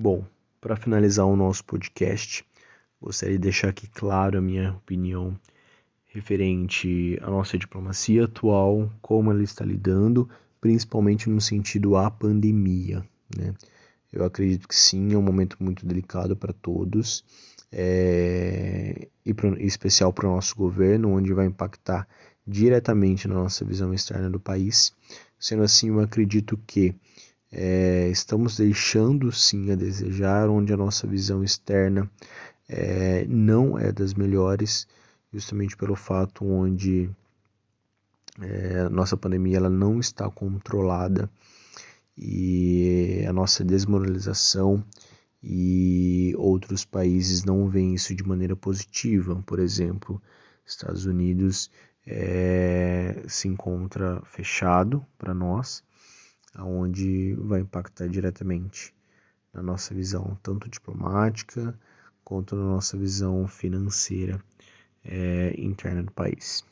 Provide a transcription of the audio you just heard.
Bom, para finalizar o nosso podcast, gostaria de deixar aqui claro a minha opinião referente à nossa diplomacia atual, como ela está lidando, principalmente no sentido à pandemia. Né? Eu acredito que sim, é um momento muito delicado para todos, é, e pro, especial para o nosso governo, onde vai impactar diretamente na nossa visão externa do país. Sendo assim, eu acredito que é, estamos deixando sim a desejar, onde a nossa visão externa é, não é das melhores, justamente pelo fato onde é, nossa pandemia ela não está controlada e a nossa desmoralização e outros países não veem isso de maneira positiva. Por exemplo, Estados Unidos é, se encontra fechado para nós aonde vai impactar diretamente na nossa visão tanto diplomática quanto na nossa visão financeira é, interna do país.